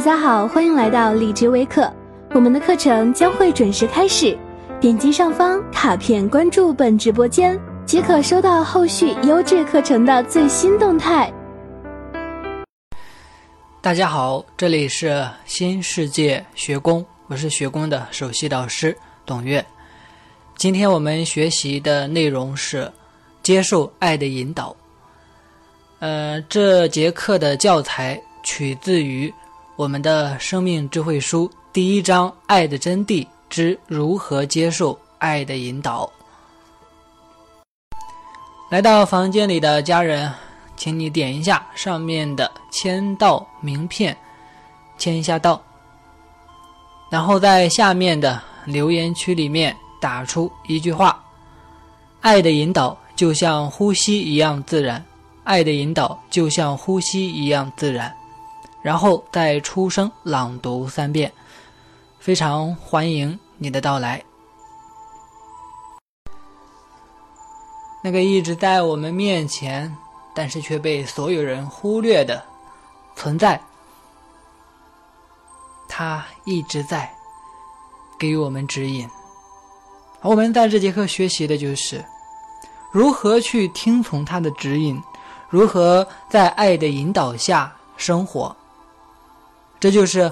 大家好，欢迎来到荔枝微课，我们的课程将会准时开始。点击上方卡片关注本直播间，即可收到后续优质课程的最新动态。大家好，这里是新世界学宫，我是学宫的首席导师董月。今天我们学习的内容是接受爱的引导。呃，这节课的教材取自于我们的生命智慧书第一章《爱的真谛之如何接受爱的引导》。来到房间里的家人，请你点一下上面的签到名片，签一下到，然后在下面的留言区里面打出一句话：“爱的引导就像呼吸一样自然。”爱的引导就像呼吸一样自然，然后再出声朗读三遍。非常欢迎你的到来。那个一直在我们面前，但是却被所有人忽略的存在，他一直在给我们指引。我们在这节课学习的就是如何去听从他的指引。如何在爱的引导下生活？这就是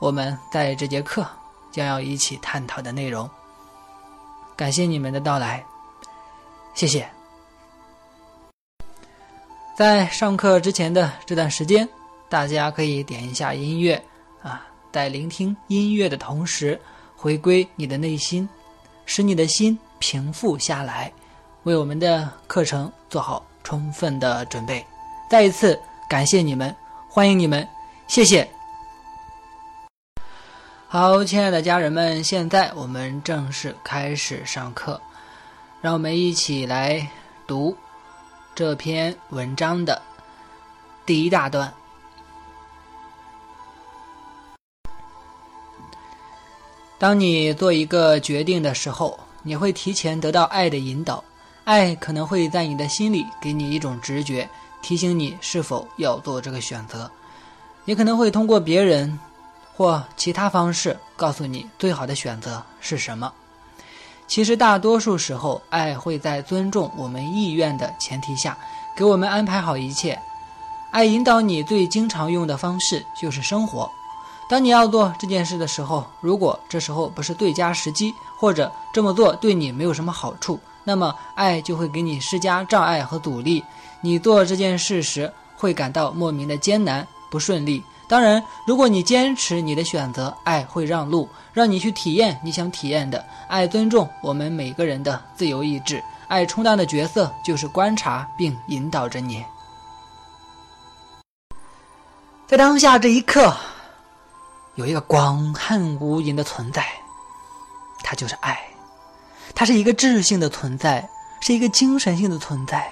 我们在这节课将要一起探讨的内容。感谢你们的到来，谢谢。在上课之前的这段时间，大家可以点一下音乐啊，在聆听音乐的同时，回归你的内心，使你的心平复下来，为我们的课程做好。充分的准备，再一次感谢你们，欢迎你们，谢谢。好，亲爱的家人们，现在我们正式开始上课，让我们一起来读这篇文章的第一大段。当你做一个决定的时候，你会提前得到爱的引导。爱可能会在你的心里给你一种直觉，提醒你是否要做这个选择。也可能会通过别人或其他方式告诉你最好的选择是什么。其实大多数时候，爱会在尊重我们意愿的前提下，给我们安排好一切。爱引导你最经常用的方式就是生活。当你要做这件事的时候，如果这时候不是最佳时机，或者这么做对你没有什么好处。那么，爱就会给你施加障碍和阻力，你做这件事时会感到莫名的艰难、不顺利。当然，如果你坚持你的选择，爱会让路，让你去体验你想体验的。爱尊重我们每个人的自由意志，爱充当的角色就是观察并引导着你。在当下这一刻，有一个广汉无垠的存在，它就是爱。它是一个智性的存在，是一个精神性的存在，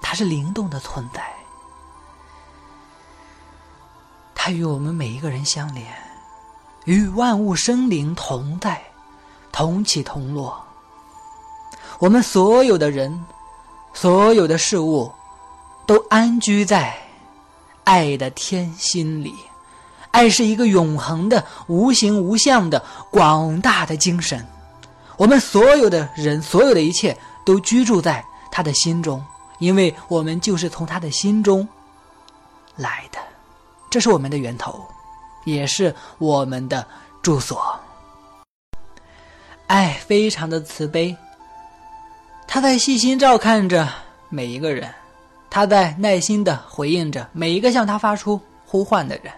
它是灵动的存在，它与我们每一个人相连，与万物生灵同在，同起同落。我们所有的人，所有的事物，都安居在爱的天心里。爱是一个永恒的、无形无相的广大的精神。我们所有的人，所有的一切都居住在他的心中，因为我们就是从他的心中来的，这是我们的源头，也是我们的住所。爱非常的慈悲，他在细心照看着每一个人，他在耐心的回应着每一个向他发出呼唤的人。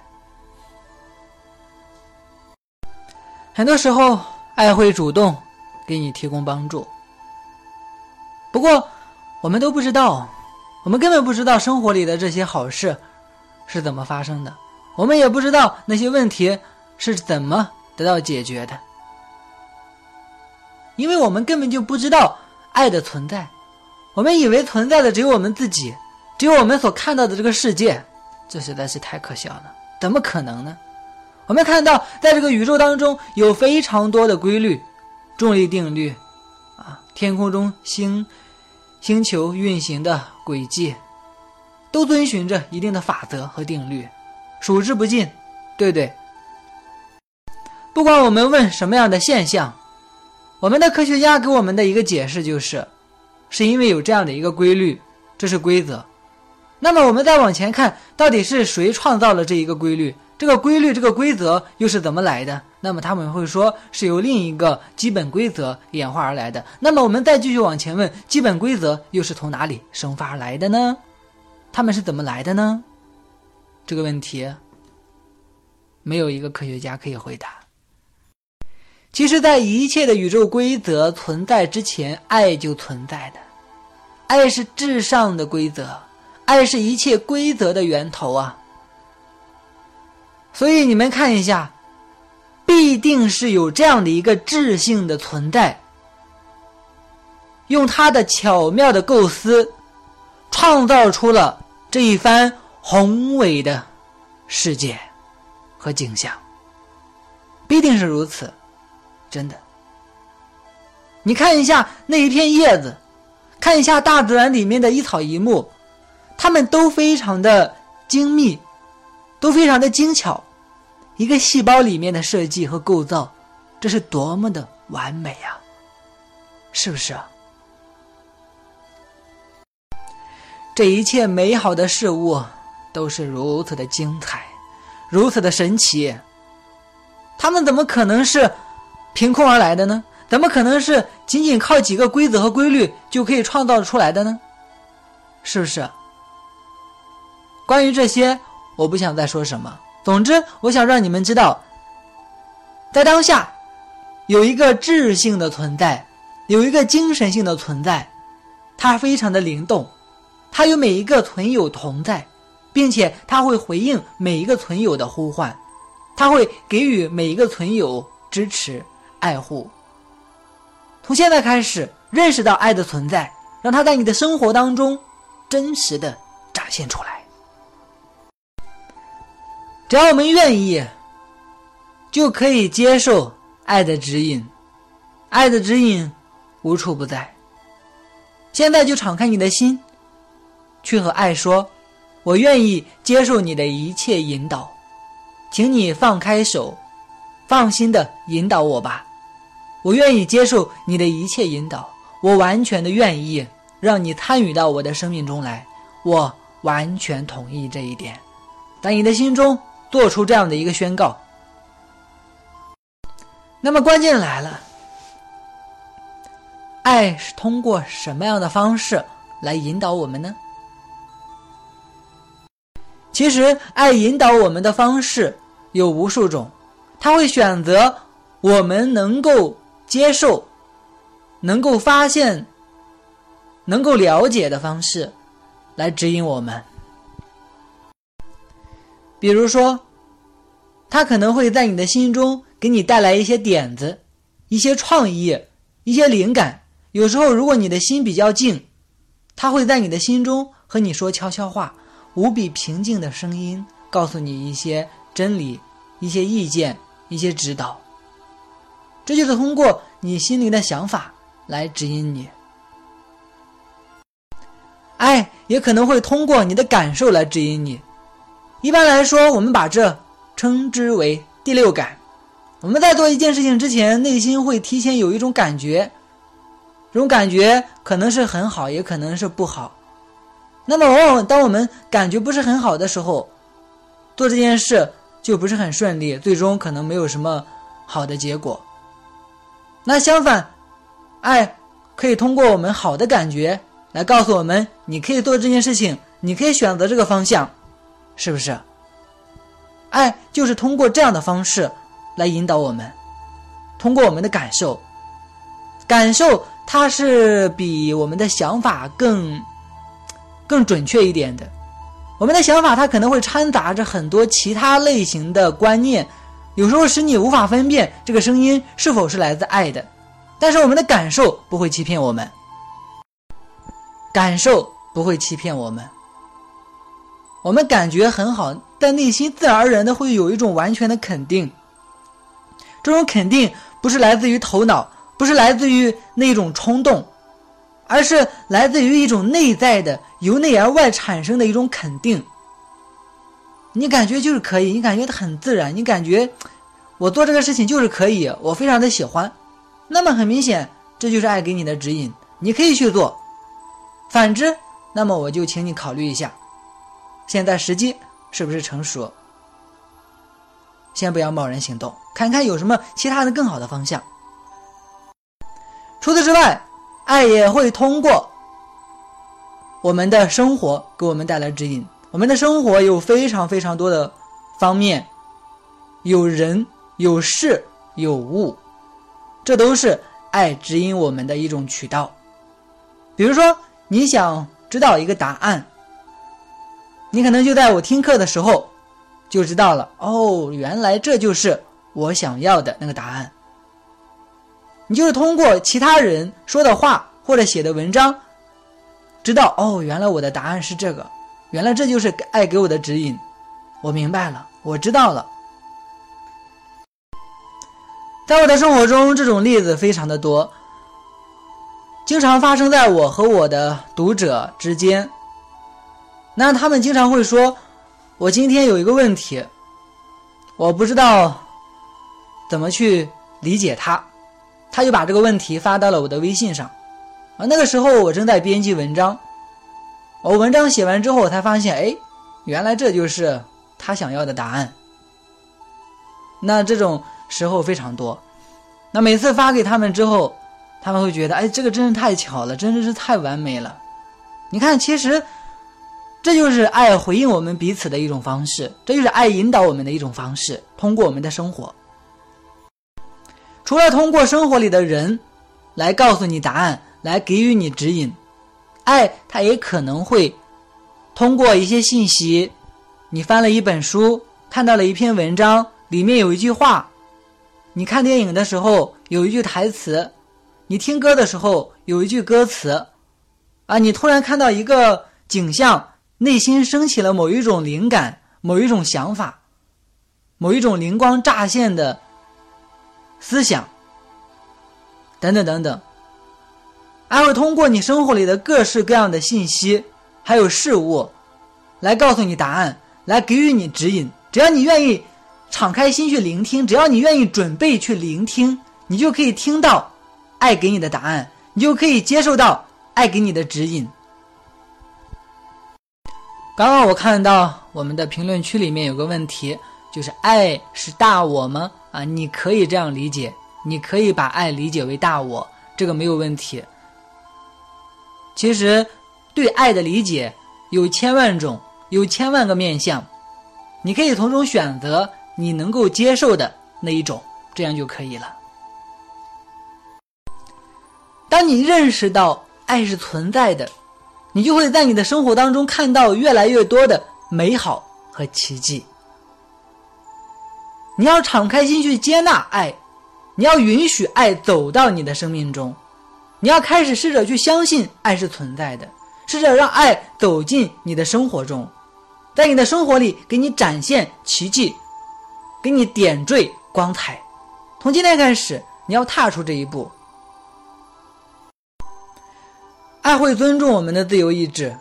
很多时候，爱会主动。给你提供帮助。不过，我们都不知道，我们根本不知道生活里的这些好事是怎么发生的，我们也不知道那些问题是怎么得到解决的，因为我们根本就不知道爱的存在。我们以为存在的只有我们自己，只有我们所看到的这个世界，这实在是太可笑了。怎么可能呢？我们看到，在这个宇宙当中有非常多的规律。重力定律，啊，天空中星星球运行的轨迹，都遵循着一定的法则和定律，数之不尽，对不对？不管我们问什么样的现象，我们的科学家给我们的一个解释就是，是因为有这样的一个规律，这是规则。那么我们再往前看，到底是谁创造了这一个规律？这个规律，这个规则又是怎么来的？那么他们会说是由另一个基本规则演化而来的。那么我们再继续往前问，基本规则又是从哪里生发而来的呢？他们是怎么来的呢？这个问题，没有一个科学家可以回答。其实，在一切的宇宙规则存在之前，爱就存在的，爱是至上的规则，爱是一切规则的源头啊。所以你们看一下，必定是有这样的一个智性的存在，用他的巧妙的构思，创造出了这一番宏伟的世界和景象，必定是如此，真的。你看一下那一片叶子，看一下大自然里面的一草一木，它们都非常的精密。都非常的精巧，一个细胞里面的设计和构造，这是多么的完美呀！是不是啊？这一切美好的事物都是如此的精彩，如此的神奇。他们怎么可能是凭空而来的呢？怎么可能是仅仅靠几个规则和规律就可以创造出来的呢？是不是？关于这些。我不想再说什么。总之，我想让你们知道，在当下，有一个智性的存在，有一个精神性的存在，它非常的灵动，他与每一个存有同在，并且他会回应每一个存有的呼唤，他会给予每一个存有支持、爱护。从现在开始，认识到爱的存在，让它在你的生活当中真实的展现出来。只要我们愿意，就可以接受爱的指引。爱的指引无处不在。现在就敞开你的心，去和爱说：“我愿意接受你的一切引导，请你放开手，放心的引导我吧。我愿意接受你的一切引导，我完全的愿意让你参与到我的生命中来。我完全同意这一点，在你的心中。”做出这样的一个宣告，那么关键来了，爱是通过什么样的方式来引导我们呢？其实，爱引导我们的方式有无数种，他会选择我们能够接受、能够发现、能够了解的方式来指引我们。比如说，他可能会在你的心中给你带来一些点子、一些创意、一些灵感。有时候，如果你的心比较静，他会在你的心中和你说悄悄话，无比平静的声音，告诉你一些真理、一些意见、一些指导。这就是通过你心里的想法来指引你。爱也可能会通过你的感受来指引你。一般来说，我们把这称之为第六感。我们在做一件事情之前，内心会提前有一种感觉，这种感觉可能是很好，也可能是不好。那么，往往当我们感觉不是很好的时候，做这件事就不是很顺利，最终可能没有什么好的结果。那相反，爱可以通过我们好的感觉来告诉我们，你可以做这件事情，你可以选择这个方向。是不是？爱就是通过这样的方式来引导我们，通过我们的感受，感受它是比我们的想法更更准确一点的。我们的想法它可能会掺杂着很多其他类型的观念，有时候使你无法分辨这个声音是否是来自爱的。但是我们的感受不会欺骗我们，感受不会欺骗我们。我们感觉很好，但内心自然而然的会有一种完全的肯定。这种肯定不是来自于头脑，不是来自于那种冲动，而是来自于一种内在的、由内而外产生的一种肯定。你感觉就是可以，你感觉很自然，你感觉我做这个事情就是可以，我非常的喜欢。那么很明显，这就是爱给你的指引，你可以去做。反之，那么我就请你考虑一下，现在时机是不是成熟？先不要贸然行动，看看有什么其他的更好的方向。除此之外，爱也会通过我们的生活给我们带来指引。我们的生活有非常非常多的方面，有人、有事、有物，这都是爱指引我们的一种渠道。比如说，你想知道一个答案，你可能就在我听课的时候就知道了。哦，原来这就是我想要的那个答案。你就是通过其他人说的话或者写的文章，知道哦，原来我的答案是这个。原来这就是爱给我的指引，我明白了，我知道了。在我的生活中，这种例子非常的多，经常发生在我和我的读者之间。那他们经常会说：“我今天有一个问题，我不知道怎么去理解它。”他就把这个问题发到了我的微信上。啊，那个时候我正在编辑文章。我文章写完之后，我才发现，哎，原来这就是他想要的答案。那这种时候非常多。那每次发给他们之后，他们会觉得，哎，这个真是太巧了，真的是太完美了。你看，其实这就是爱回应我们彼此的一种方式，这就是爱引导我们的一种方式。通过我们的生活，除了通过生活里的人来告诉你答案，来给予你指引。爱，它也可能会通过一些信息，你翻了一本书，看到了一篇文章，里面有一句话；你看电影的时候有一句台词；你听歌的时候有一句歌词，啊，你突然看到一个景象，内心升起了某一种灵感、某一种想法、某一种灵光乍现的思想，等等等等。爱会通过你生活里的各式各样的信息，还有事物，来告诉你答案，来给予你指引。只要你愿意敞开心去聆听，只要你愿意准备去聆听，你就可以听到爱给你的答案，你就可以接受到爱给你的指引。刚刚我看到我们的评论区里面有个问题，就是爱是大我吗？啊，你可以这样理解，你可以把爱理解为大我，这个没有问题。其实，对爱的理解有千万种，有千万个面相，你可以从中选择你能够接受的那一种，这样就可以了。当你认识到爱是存在的，你就会在你的生活当中看到越来越多的美好和奇迹。你要敞开心去接纳爱，你要允许爱走到你的生命中。你要开始试着去相信爱是存在的，试着让爱走进你的生活中，在你的生活里给你展现奇迹，给你点缀光彩。从今天开始，你要踏出这一步。爱会尊重我们的自由意志，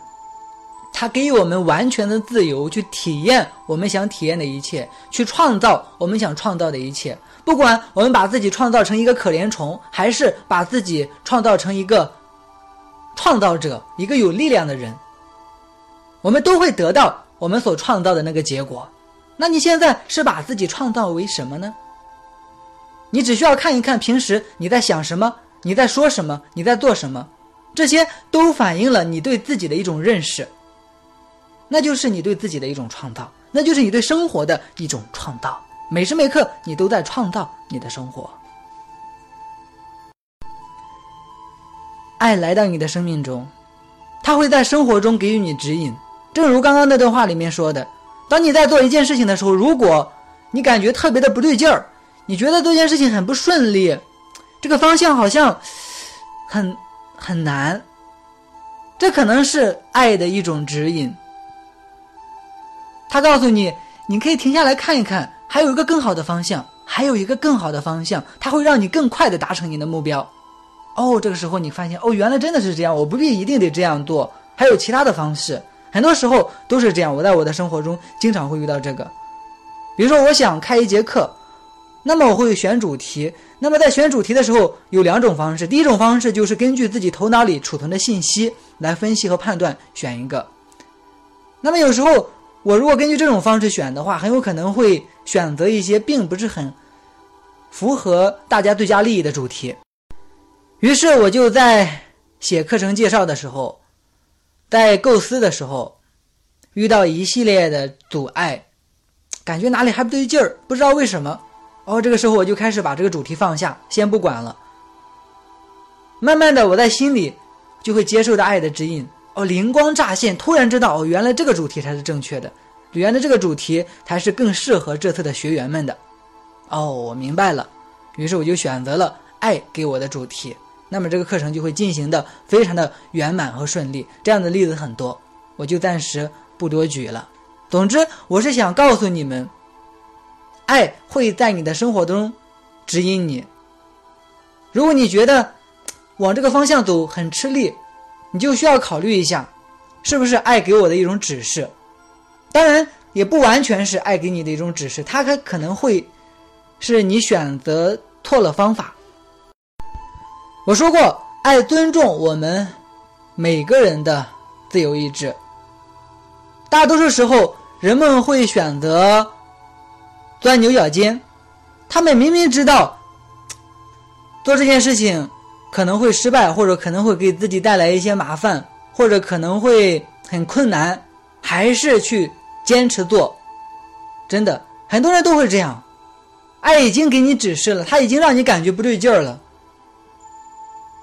它给予我们完全的自由，去体验我们想体验的一切，去创造我们想创造的一切。不管我们把自己创造成一个可怜虫，还是把自己创造成一个创造者、一个有力量的人，我们都会得到我们所创造的那个结果。那你现在是把自己创造为什么呢？你只需要看一看平时你在想什么，你在说什么，你在做什么，这些都反映了你对自己的一种认识，那就是你对自己的一种创造，那就是你对生活的一种创造。每时每刻，你都在创造你的生活。爱来到你的生命中，他会在生活中给予你指引。正如刚刚那段话里面说的，当你在做一件事情的时候，如果你感觉特别的不对劲儿，你觉得这件事情很不顺利，这个方向好像很很难，这可能是爱的一种指引。他告诉你，你可以停下来看一看。还有一个更好的方向，还有一个更好的方向，它会让你更快的达成你的目标。哦，这个时候你发现，哦，原来真的是这样，我不必一定得这样做，还有其他的方式，很多时候都是这样。我在我的生活中经常会遇到这个，比如说我想开一节课，那么我会选主题。那么在选主题的时候有两种方式，第一种方式就是根据自己头脑里储存的信息来分析和判断选一个。那么有时候我如果根据这种方式选的话，很有可能会选择一些并不是很符合大家最佳利益的主题。于是我就在写课程介绍的时候，在构思的时候，遇到一系列的阻碍，感觉哪里还不对劲儿，不知道为什么。哦，这个时候我就开始把这个主题放下，先不管了。慢慢的，我在心里就会接受到爱的指引。哦，灵光乍现，突然知道哦，原来这个主题才是正确的，原来这个主题才是更适合这次的学员们的。哦，我明白了。于是我就选择了爱给我的主题。那么这个课程就会进行的非常的圆满和顺利，这样的例子很多，我就暂时不多举了。总之，我是想告诉你们，爱会在你的生活中指引你。如果你觉得往这个方向走很吃力，你就需要考虑一下，是不是爱给我的一种指示。当然，也不完全是爱给你的一种指示，它可可能会是你选择错了方法。我说过，爱尊重我们每个人的自由意志。大多数时候，人们会选择钻牛角尖。他们明明知道做这件事情可能会失败，或者可能会给自己带来一些麻烦，或者可能会很困难，还是去坚持做。真的，很多人都会这样。爱已经给你指示了，他已经让你感觉不对劲儿了。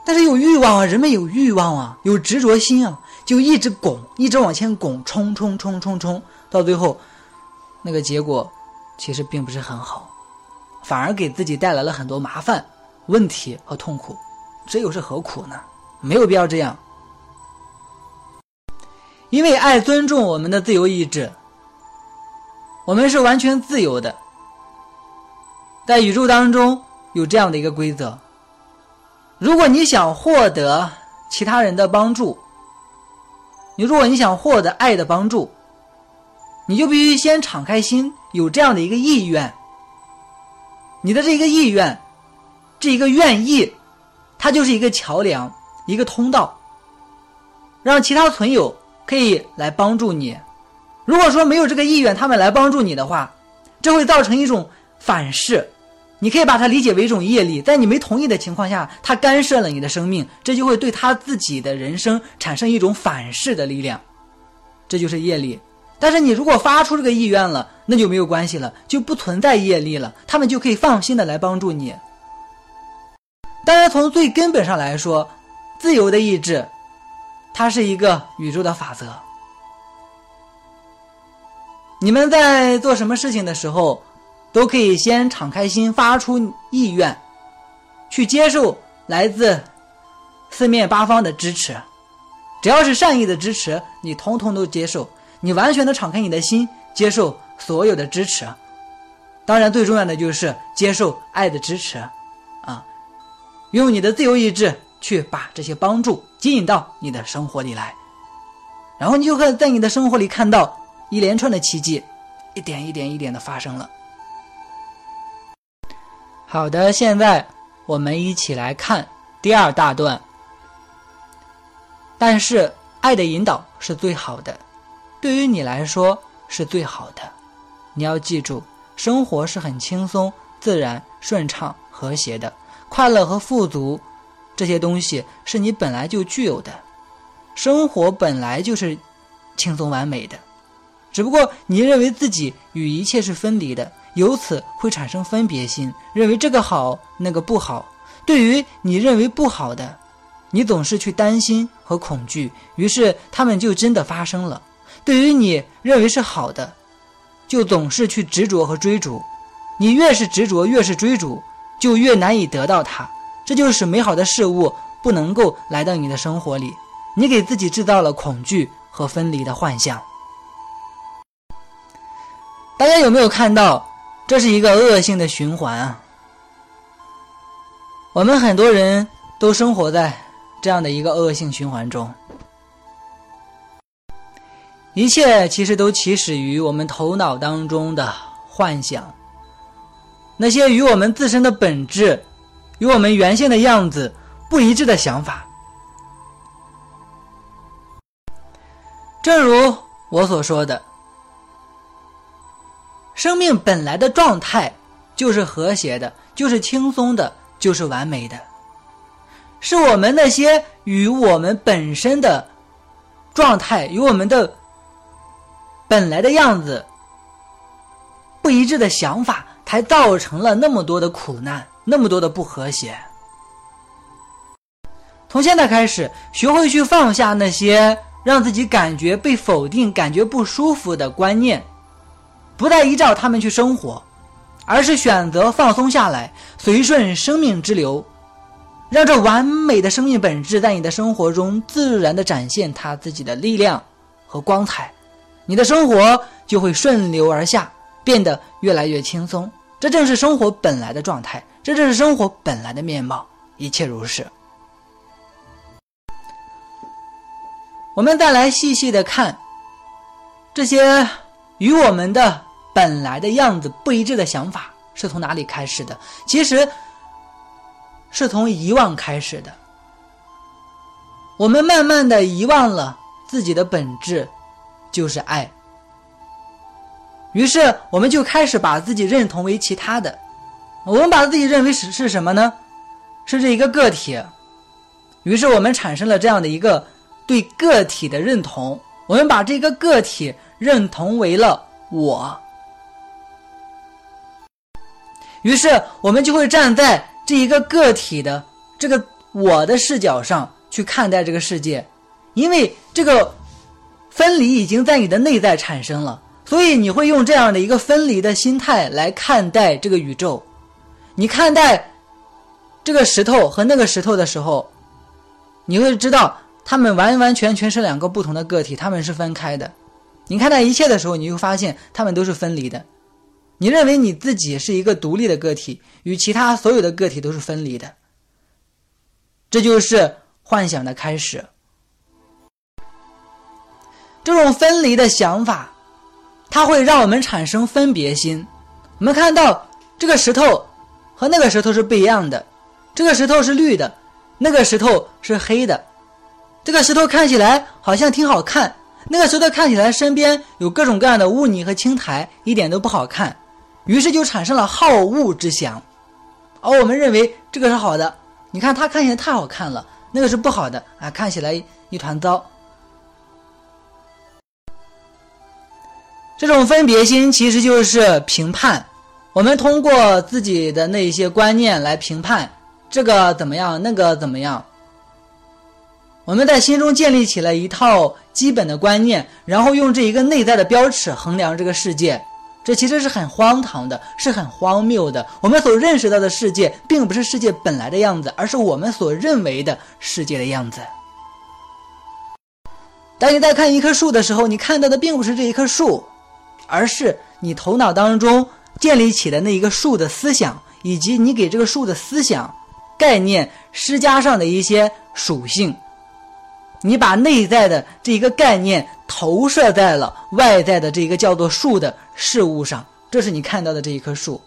但是有欲望啊，人们有欲望啊，有执着心啊，就一直拱，一直往前拱，冲冲冲冲冲，到最后，那个结果其实并不是很好，反而给自己带来了很多麻烦、问题和痛苦，这又是何苦呢？没有必要这样，因为爱尊重我们的自由意志，我们是完全自由的，在宇宙当中有这样的一个规则。如果你想获得其他人的帮助，你如果你想获得爱的帮助，你就必须先敞开心，有这样的一个意愿。你的这个意愿，这一个愿意，它就是一个桥梁，一个通道，让其他存有可以来帮助你。如果说没有这个意愿，他们来帮助你的话，这会造成一种反噬。你可以把它理解为一种业力，在你没同意的情况下，他干涉了你的生命，这就会对他自己的人生产生一种反噬的力量，这就是业力。但是你如果发出这个意愿了，那就没有关系了，就不存在业力了，他们就可以放心的来帮助你。当然，从最根本上来说，自由的意志，它是一个宇宙的法则。你们在做什么事情的时候？都可以先敞开心，发出意愿，去接受来自四面八方的支持。只要是善意的支持，你通通都接受。你完全的敞开你的心，接受所有的支持。当然，最重要的就是接受爱的支持，用你的自由意志去把这些帮助吸引到你的生活里来，然后你就会在你的生活里看到一连串的奇迹，一点一点一点的发生了。好的，现在我们一起来看第二大段。但是，爱的引导是最好的，对于你来说是最好的。你要记住，生活是很轻松、自然、顺畅、和谐的，快乐和富足这些东西是你本来就具有的。生活本来就是轻松完美的，只不过你认为自己与一切是分离的。由此会产生分别心，认为这个好，那个不好。对于你认为不好的，你总是去担心和恐惧，于是他们就真的发生了。对于你认为是好的，就总是去执着和追逐。你越是执着，越是追逐，就越难以得到它。这就使美好的事物不能够来到你的生活里。你给自己制造了恐惧和分离的幻象。大家有没有看到？这是一个恶性的循环啊！我们很多人都生活在这样的一个恶性循环中。一切其实都起始于我们头脑当中的幻想，那些与我们自身的本质、与我们原先的样子不一致的想法。正如我所说的，生命本来的状态就是和谐的，就是轻松的，就是完美的。是我们那些与我们本身的状态、与我们的本来的样子不一致的想法，才造成了那么多的苦难，那么多的不和谐。从现在开始，学会去放下那些让自己感觉被否定、感觉不舒服的观念，不再依照他们去生活，而是选择放松下来，随顺生命之流。让这完美的生命本质在你的生活中自然的展现它自己的力量和光彩，你的生活就会顺流而下，变得越来越轻松。这正是生活本来的状态，这正是生活本来的面貌，一切如是。我们再来细细的看这些与我们的本来的样子不一致的想法是从哪里开始的？其实。是从遗忘开始的，我们慢慢的遗忘了自己的本质，就是爱。于是我们就开始把自己认同为其他的，我们把自己认为是是什么呢？是这一个个体。于是我们产生了这样的一个对个体的认同，我们把这个个体认同为了我。于是我们就会站在。这一个个体的这个我的视角上去看待这个世界，因为这个分离已经在你的内在产生了，所以你会用这样的一个分离的心态来看待这个宇宙。你看待这个石头和那个石头的时候，你会知道它们完完全全是两个不同的个体，它们是分开的。你看待一切的时候，你会发现它们都是分离的。你认为你自己是一个独立的个体，与其他所有的个体都是分离的，这就是幻想的开始。这种分离的想法，它会让我们产生分别心。我们看到这个石头和那个石头是不一样的，这个石头是绿的，那个石头是黑的。这个石头看起来好像挺好看，那个石头看起来身边有各种各样的污泥和青苔，一点都不好看。于是就产生了好恶之想，而我们认为这个是好的。你看它看起来太好看了，那个是不好的啊，看起来一团糟。这种分别心其实就是评判，我们通过自己的那些观念来评判这个怎么样，那个怎么样。我们在心中建立起了一套基本的观念，然后用这一个内在的标尺衡量这个世界。这其实是很荒唐的，是很荒谬的。我们所认识到的世界，并不是世界本来的样子，而是我们所认为的世界的样子。当你在看一棵树的时候，你看到的并不是这一棵树，而是你头脑当中建立起的那一个树的思想，以及你给这个树的思想概念施加上的一些属性。你把内在的这一个概念投射在了外在的这一个叫做树的事物上，这是你看到的这一棵树。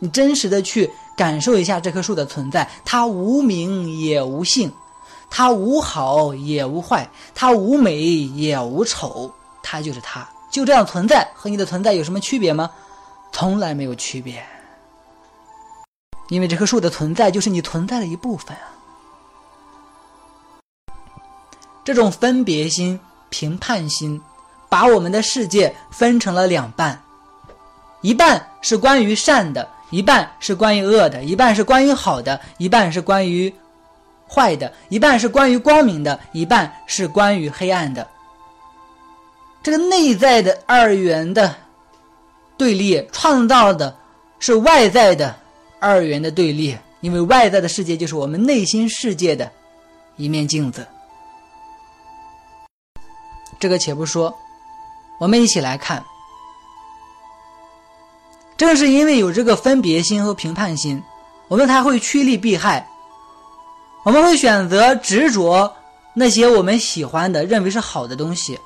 你真实的去感受一下这棵树的存在，它无名也无性，它无好也无坏，它无美也无丑，它就是它，就这样存在，和你的存在有什么区别吗？从来没有区别，因为这棵树的存在就是你存在的一部分啊。这种分别心、评判心，把我们的世界分成了两半，一半是关于善的，一半是关于恶的；一半是关于好的，一半是关于坏的；一半是关于光明的，一半是关于黑暗的。这个内在的二元的对立，创造的是外在的二元的对立，因为外在的世界就是我们内心世界的一面镜子。这个且不说，我们一起来看。正是因为有这个分别心和评判心，我们才会趋利避害。我们会选择执着那些我们喜欢的、认为是好的东西，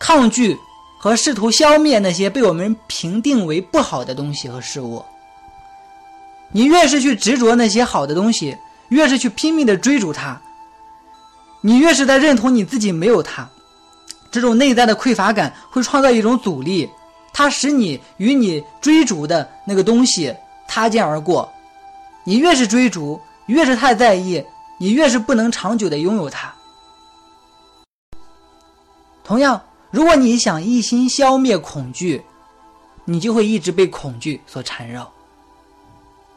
抗拒和试图消灭那些被我们评定为不好的东西和事物。你越是去执着那些好的东西，越是去拼命的追逐它，你越是在认同你自己没有它。这种内在的匮乏感会创造一种阻力，它使你与你追逐的那个东西擦肩而过。你越是追逐，越是太在意，你越是不能长久的拥有它。同样，如果你想一心消灭恐惧，你就会一直被恐惧所缠绕。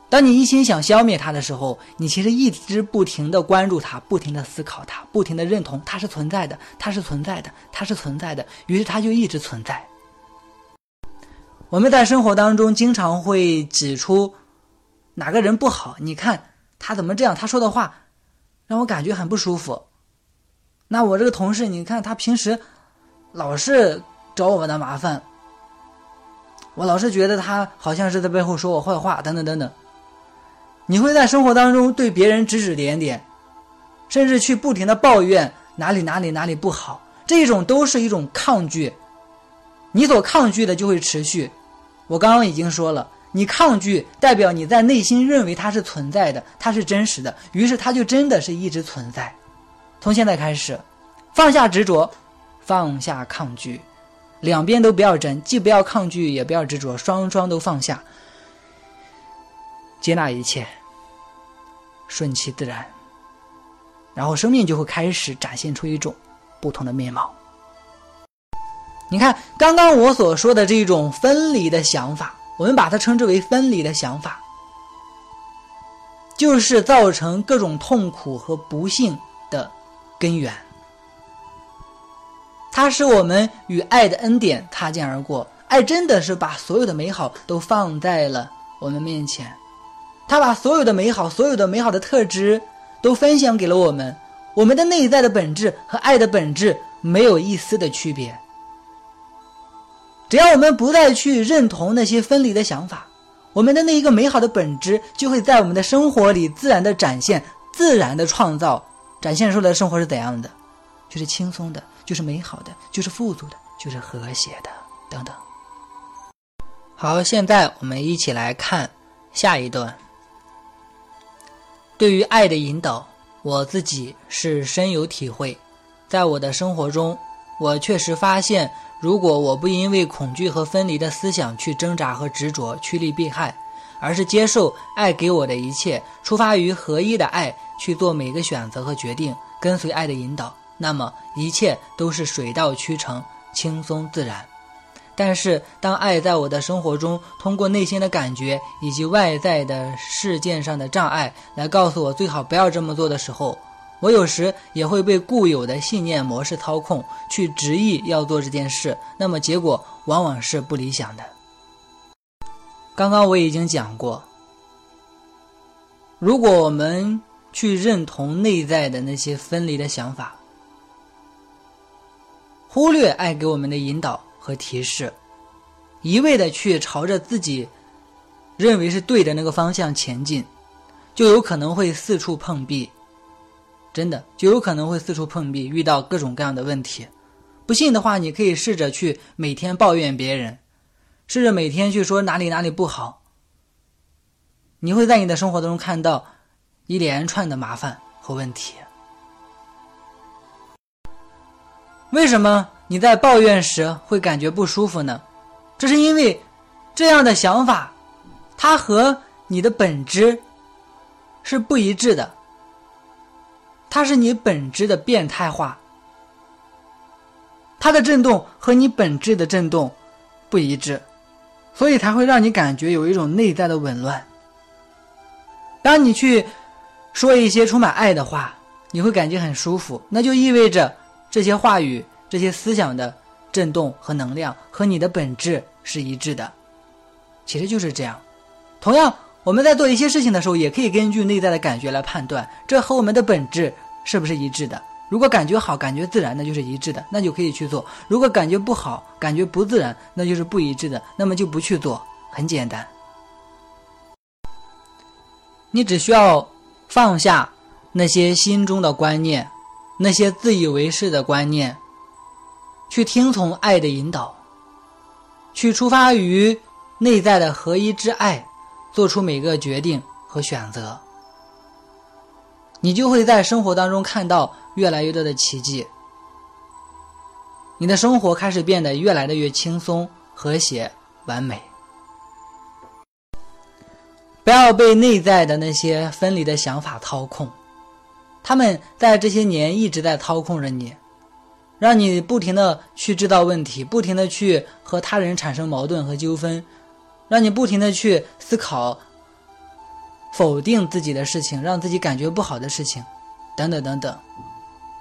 当你一心想消灭它的时候，你其实一直不停的关注它，不停的思考它，不停的认同它是存在的，它是存在的，它是存在的，于是它就一直存在。我们在生活当中经常会指出哪个人不好，你看他怎么这样，他说的话让我感觉很不舒服。那我这个同事，你看他平时老是找我们的麻烦，我老是觉得他好像是在背后说我坏话，等等等等。你会在生活当中对别人指指点点，甚至去不停的抱怨哪里哪里哪里不好，这种都是一种抗拒。你所抗拒的就会持续。我刚刚已经说了，你抗拒代表你在内心认为它是存在的，它是真实的，于是它就真的是一直存在。从现在开始，放下执着，放下抗拒，两边都不要争，既不要抗拒，也不要执着，双双都放下。接纳一切，顺其自然，然后生命就会开始展现出一种不同的面貌。你看，刚刚我所说的这种分离的想法，我们把它称之为分离的想法，就是造成各种痛苦和不幸的根源。它使我们与爱的恩典擦肩而过，爱真的是把所有的美好都放在了我们面前。它把所有的美好、所有的美好的特质都分享给了我们，我们的内在的本质和爱的本质没有一丝的区别。只要我们不再去认同那些分离的想法，我们的那一个美好的本质就会在我们的生活里自然的展现、自然的创造，展现出来的生活是怎样的？就是轻松的，就是美好的，就是富足的，就是和谐的，等等。好，现在我们一起来看下一段。对于爱的引导，我自己是深有体会。在我的生活中，我确实发现，如果我不因为恐惧和分离的思想去挣扎和执着、趋利避害，而是接受爱给我的一切，出发于合一的爱去做每个选择和决定，跟随爱的引导，那么一切都是水到渠成、轻松自然。但是，当爱在我的生活中通过内心的感觉以及外在的事件上的障碍来告诉我最好不要这么做的时候，我有时也会被固有的信念模式操控，去执意要做这件事。那么结果往往是不理想的。刚刚我已经讲过，如果我们去认同内在的那些分离的想法，忽略爱给我们的引导。和提示，一味的去朝着自己认为是对的那个方向前进，就有可能会四处碰壁。真的，就有可能会四处碰壁，遇到各种各样的问题。不信的话，你可以试着去每天抱怨别人，试着每天去说哪里哪里不好。你会在你的生活当中看到一连串的麻烦和问题。为什么？你在抱怨时会感觉不舒服呢？这是因为这样的想法，它和你的本质是不一致的。它是你本质的变态化，它的震动和你本质的震动不一致，所以才会让你感觉有一种内在的紊乱。当你去说一些充满爱的话，你会感觉很舒服，那就意味着这些话语。这些思想的震动和能量和你的本质是一致的，其实就是这样。同样，我们在做一些事情的时候，也可以根据内在的感觉来判断，这和我们的本质是不是一致的。如果感觉好，感觉自然，那就是一致的，那就可以去做；如果感觉不好，感觉不自然，那就是不一致的，那么就不去做。很简单，你只需要放下那些心中的观念，那些自以为是的观念。去听从爱的引导，去出发于内在的合一之爱，做出每个决定和选择，你就会在生活当中看到越来越多的奇迹。你的生活开始变得越来的越轻松、和谐、完美。不要被内在的那些分离的想法操控，他们在这些年一直在操控着你，让你不停的去制造问题，不停的去和他人产生矛盾和纠纷，让你不停的去思考否定自己的事情，让自己感觉不好的事情，等等等等。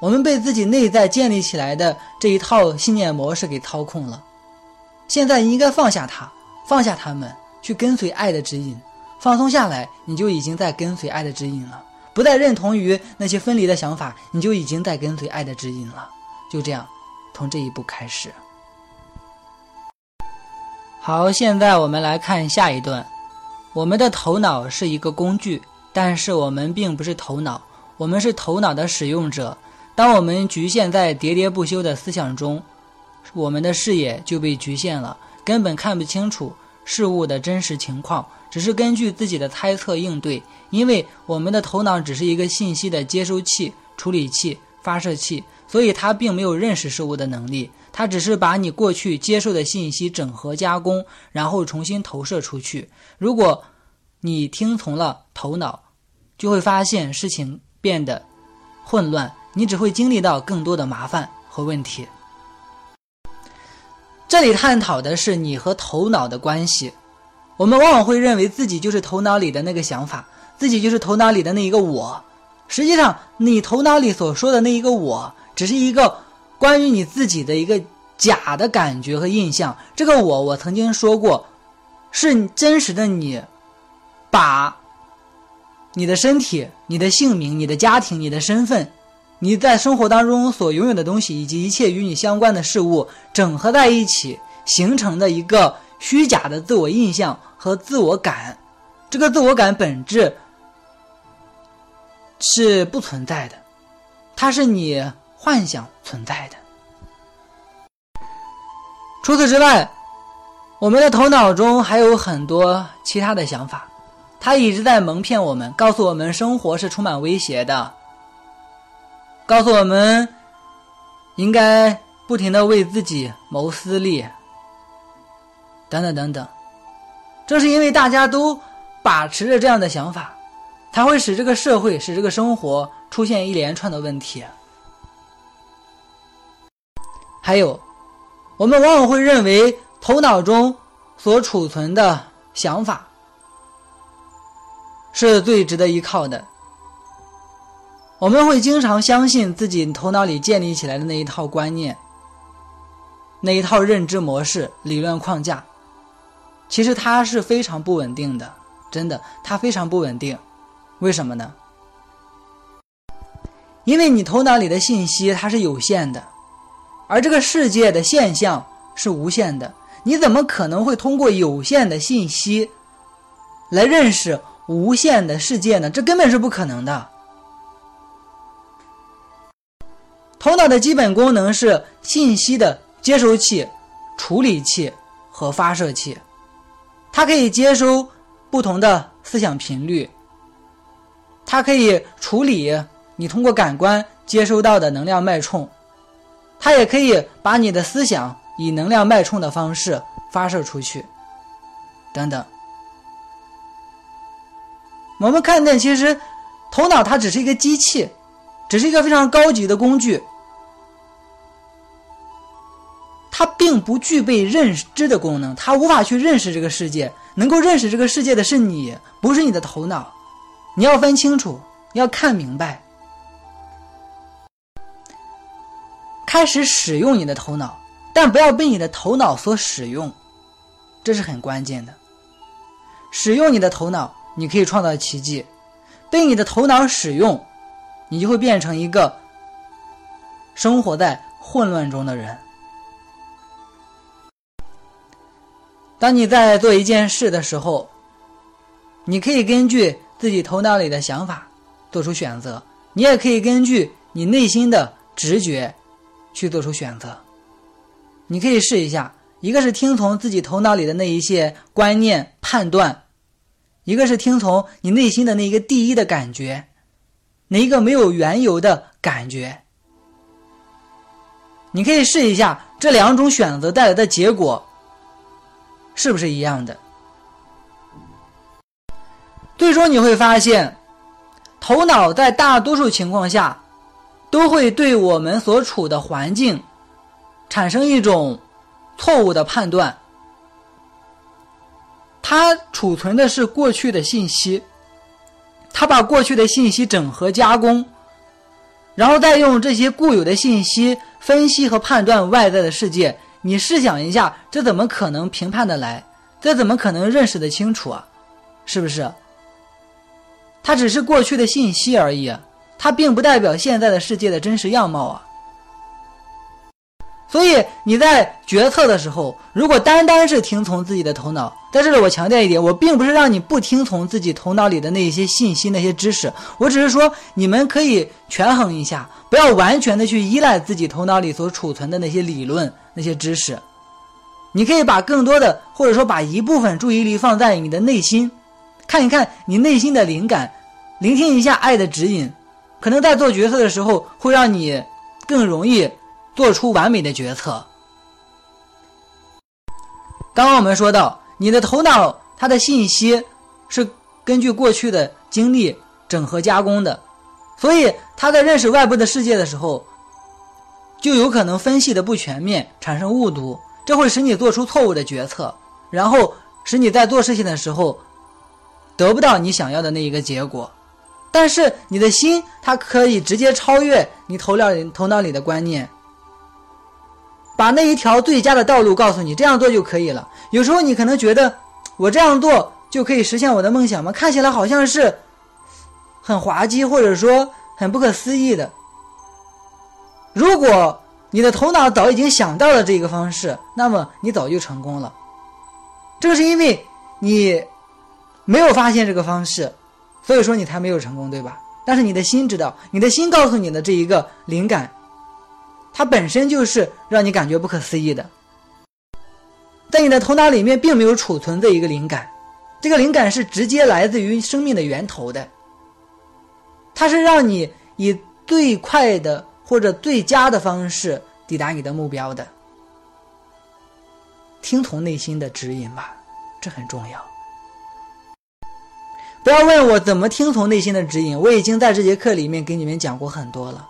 我们被自己内在建立起来的这一套信念模式给操控了，现在应该放下它，放下他们，去跟随爱的指引。放松下来，你就已经在跟随爱的指引了；不再认同于那些分离的想法，你就已经在跟随爱的指引了。就这样，从这一步开始。好，现在我们来看下一段。我们的头脑是一个工具，但是我们并不是头脑，我们是头脑的使用者。当我们局限在喋喋不休的思想中，我们的视野就被局限了，根本看不清楚事物的真实情况。只是根据自己的猜测应对，因为我们的头脑只是一个信息的接收器、处理器、发射器，所以它并没有认识事物的能力。它只是把你过去接受的信息整合加工，然后重新投射出去。如果你听从了头脑，就会发现事情变得混乱，你只会经历到更多的麻烦和问题。这里探讨的是你和头脑的关系。我们往往会认为自己就是头脑里的那个想法，自己就是头脑里的那一个我。实际上，你头脑里所说的那一个我，只是一个关于你自己的一个假的感觉和印象。这个我，我曾经说过，是真实的你，把你的身体、你的姓名、你的家庭、你的身份、你在生活当中所拥有的东西，以及一切与你相关的事物整合在一起形成的一个。虚假的自我印象和自我感，这个自我感本质是不存在的，它是你幻想存在的。除此之外，我们的头脑中还有很多其他的想法，它一直在蒙骗我们，告诉我们生活是充满威胁的，告诉我们应该不停的为自己谋私利。等等等等，正是因为大家都把持着这样的想法，才会使这个社会、使这个生活出现一连串的问题。还有，我们往往会认为头脑中所储存的想法是最值得依靠的。我们会经常相信自己头脑里建立起来的那一套观念、那一套认知模式、理论框架。其实它是非常不稳定的，真的，它非常不稳定。为什么呢？因为你头脑里的信息它是有限的，而这个世界的现象是无限的。你怎么可能会通过有限的信息来认识无限的世界呢？这根本是不可能的。头脑的基本功能是信息的接收器、处理器和发射器。它可以接收不同的思想频率，它可以处理你通过感官接收到的能量脉冲，它也可以把你的思想以能量脉冲的方式发射出去，等等。我们看见，其实头脑它只是一个机器，只是一个非常高级的工具。它并不具备认知的功能，它无法去认识这个世界。能够认识这个世界的是你，不是你的头脑。你要分清楚，要看明白，开始使用你的头脑，但不要被你的头脑所使用，这是很关键的。使用你的头脑，你可以创造奇迹；被你的头脑使用，你就会变成一个生活在混乱中的人。当你在做一件事的时候，你可以根据自己头脑里的想法做出选择，你也可以根据你内心的直觉去做出选择。你可以试一下，一个是听从自己头脑里的那一些观念判断，一个是听从你内心的那一个第一的感觉，哪一个没有缘由的感觉。你可以试一下这两种选择带来的结果是不是一样的。最终你会发现，头脑在大多数情况下都会对我们所处的环境产生一种错误的判断。它储存的是过去的信息，它把过去的信息整合加工，然后再用这些固有的信息分析和判断外在的世界。你试想一下，这怎么可能评判的来？这怎么可能认识的清楚啊？是不是？它只是过去的信息而已，它并不代表现在的世界的真实样貌啊。所以你在决策的时候，如果单单是听从自己的头脑，在这里我强调一点，我并不是让你不听从自己头脑里的那些信息、那些知识，我只是说你们可以权衡一下，不要完全的去依赖自己头脑里所储存的那些理论、那些知识。你可以把更多的，或者说把一部分注意力放在你的内心。看一看你内心的灵感，聆听一下爱的指引，可能在做决策的时候会让你更容易做出完美的决策。刚刚我们说到，你的头脑它的信息是根据过去的经历整合加工的，所以他在认识外部的世界的时候，就有可能分析的不全面，产生误读，这会使你做出错误的决策，然后使你在做事情的时候。得不到你想要的那一个结果，但是你的心它可以直接超越你头脑里头脑里的观念，把那一条最佳的道路告诉你，这样做就可以了。有时候你可能觉得我这样做就可以实现我的梦想吗？看起来好像是很滑稽，或者说很不可思议的。如果你的头脑早已经想到了这个方式，那么你早就成功了。正是因为你。没有发现这个方式，所以说你才没有成功，对吧？但是你的心知道，你的心告诉你的这一个灵感，它本身就是让你感觉不可思议的。在你的头脑里面并没有储存这一个灵感，这个灵感是直接来自于生命的源头的，它是让你以最快的或者最佳的方式抵达你的目标的。听从内心的指引吧，这很重要。不要问我怎么听从内心的指引，我已经在这节课里面给你们讲过很多了。